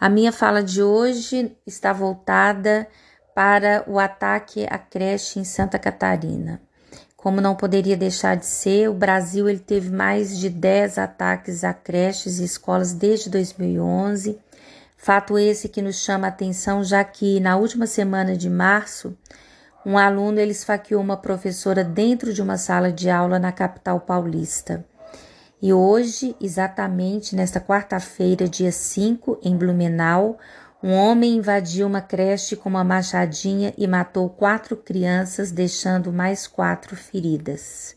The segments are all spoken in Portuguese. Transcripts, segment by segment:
A minha fala de hoje está voltada para o ataque à creche em Santa Catarina. Como não poderia deixar de ser, o Brasil ele teve mais de 10 ataques a creches e escolas desde 2011. Fato esse que nos chama a atenção, já que na última semana de março, um aluno ele esfaqueou uma professora dentro de uma sala de aula na capital paulista. E hoje, exatamente nesta quarta-feira, dia 5, em Blumenau, um homem invadiu uma creche com uma machadinha e matou quatro crianças, deixando mais quatro feridas.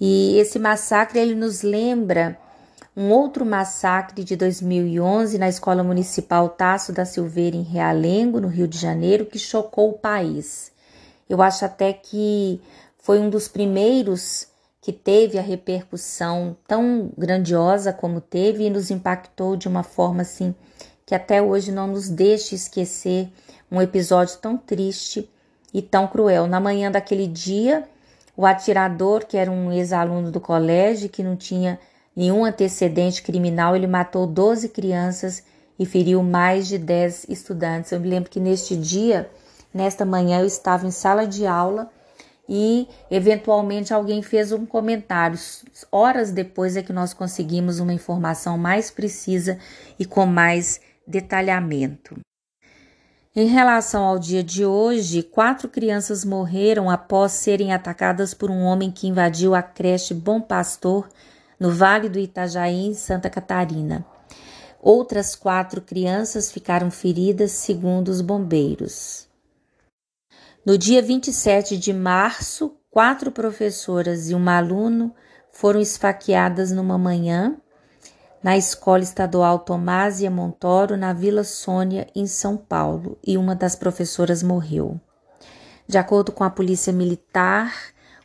E esse massacre ele nos lembra um outro massacre de 2011 na Escola Municipal Tasso da Silveira em Realengo, no Rio de Janeiro, que chocou o país. Eu acho até que foi um dos primeiros que teve a repercussão tão grandiosa como teve e nos impactou de uma forma assim que até hoje não nos deixa esquecer um episódio tão triste e tão cruel. Na manhã daquele dia, o atirador, que era um ex-aluno do colégio, que não tinha nenhum antecedente criminal, ele matou 12 crianças e feriu mais de 10 estudantes. Eu me lembro que neste dia, nesta manhã, eu estava em sala de aula e eventualmente alguém fez um comentário. Horas depois é que nós conseguimos uma informação mais precisa e com mais detalhamento. Em relação ao dia de hoje, quatro crianças morreram após serem atacadas por um homem que invadiu a creche Bom Pastor, no Vale do Itajaí, em Santa Catarina. Outras quatro crianças ficaram feridas, segundo os bombeiros. No dia 27 de março, quatro professoras e um aluno foram esfaqueadas numa manhã na Escola Estadual Tomásia Montoro, na Vila Sônia, em São Paulo, e uma das professoras morreu. De acordo com a Polícia Militar,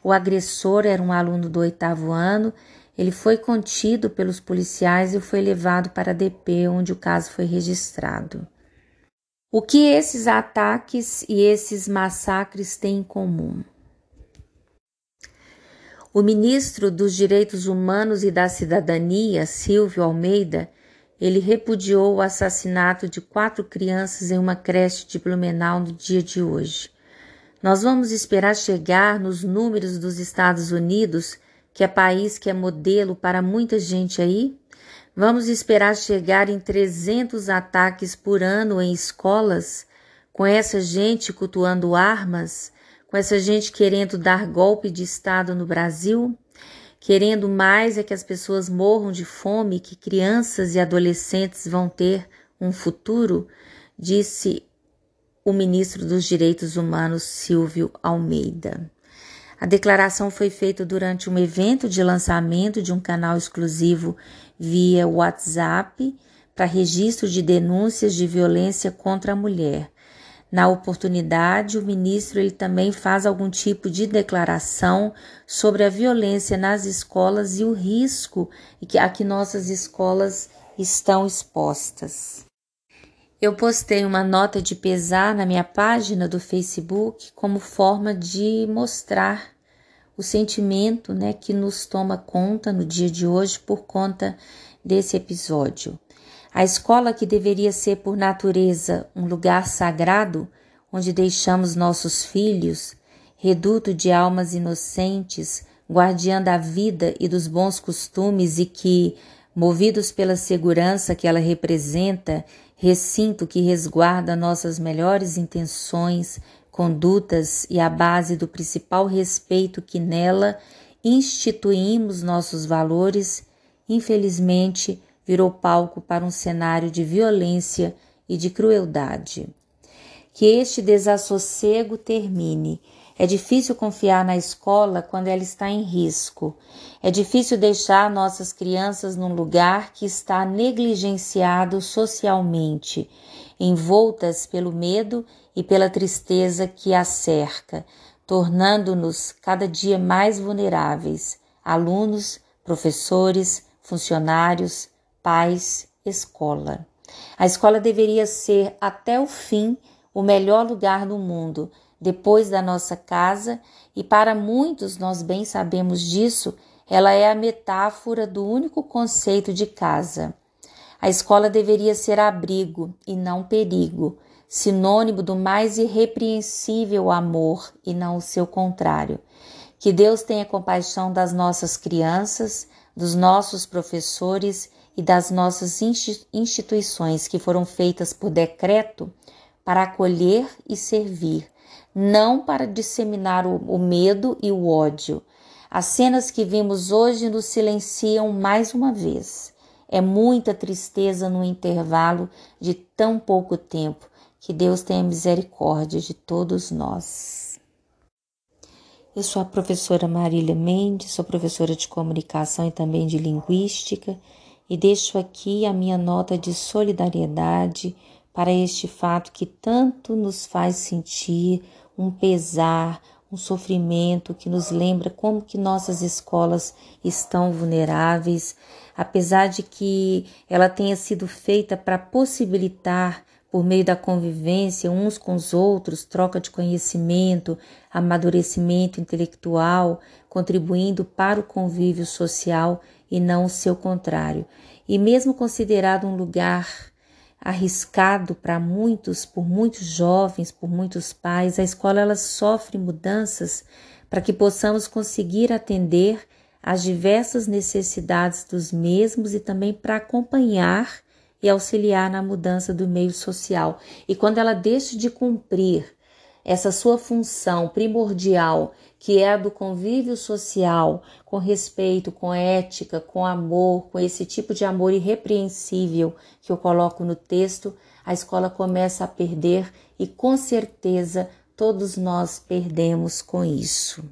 o agressor era um aluno do oitavo ano. Ele foi contido pelos policiais e foi levado para a DP, onde o caso foi registrado. O que esses ataques e esses massacres têm em comum? O ministro dos Direitos Humanos e da Cidadania, Silvio Almeida, ele repudiou o assassinato de quatro crianças em uma creche de Blumenau no dia de hoje. Nós vamos esperar chegar nos números dos Estados Unidos, que é país que é modelo para muita gente aí? Vamos esperar chegar em 300 ataques por ano em escolas, com essa gente cultuando armas, com essa gente querendo dar golpe de Estado no Brasil, querendo mais é que as pessoas morram de fome, que crianças e adolescentes vão ter um futuro, disse o ministro dos Direitos Humanos Silvio Almeida. A declaração foi feita durante um evento de lançamento de um canal exclusivo via WhatsApp para registro de denúncias de violência contra a mulher. Na oportunidade, o ministro ele também faz algum tipo de declaração sobre a violência nas escolas e o risco a que nossas escolas estão expostas. Eu postei uma nota de pesar na minha página do Facebook como forma de mostrar o sentimento né, que nos toma conta no dia de hoje por conta desse episódio. A escola, que deveria ser por natureza um lugar sagrado, onde deixamos nossos filhos, reduto de almas inocentes, guardiã da vida e dos bons costumes e que, movidos pela segurança que ela representa, recinto que resguarda nossas melhores intenções, condutas e a base do principal respeito que nela instituímos nossos valores, infelizmente virou palco para um cenário de violência e de crueldade. Que este desassossego termine é difícil confiar na escola quando ela está em risco. É difícil deixar nossas crianças num lugar que está negligenciado socialmente, envoltas pelo medo e pela tristeza que a cerca, tornando-nos cada dia mais vulneráveis, alunos, professores, funcionários, pais, escola. A escola deveria ser até o fim o melhor lugar do mundo depois da nossa casa, e para muitos nós bem sabemos disso, ela é a metáfora do único conceito de casa. A escola deveria ser abrigo e não perigo, sinônimo do mais irrepreensível amor e não o seu contrário. Que Deus tenha compaixão das nossas crianças, dos nossos professores e das nossas instituições que foram feitas por decreto para acolher e servir, não para disseminar o, o medo e o ódio. As cenas que vimos hoje nos silenciam mais uma vez. É muita tristeza no intervalo de tão pouco tempo. Que Deus tenha misericórdia de todos nós. Eu sou a professora Marília Mendes, sou professora de comunicação e também de linguística, e deixo aqui a minha nota de solidariedade para este fato que tanto nos faz sentir um pesar, um sofrimento que nos lembra como que nossas escolas estão vulneráveis, apesar de que ela tenha sido feita para possibilitar por meio da convivência uns com os outros, troca de conhecimento, amadurecimento intelectual, contribuindo para o convívio social e não o seu contrário. E mesmo considerado um lugar arriscado para muitos, por muitos jovens, por muitos pais. A escola ela sofre mudanças para que possamos conseguir atender às diversas necessidades dos mesmos e também para acompanhar e auxiliar na mudança do meio social. E quando ela deixa de cumprir essa sua função primordial, que é a do convívio social, com respeito, com ética, com amor, com esse tipo de amor irrepreensível que eu coloco no texto, a escola começa a perder e com certeza todos nós perdemos com isso.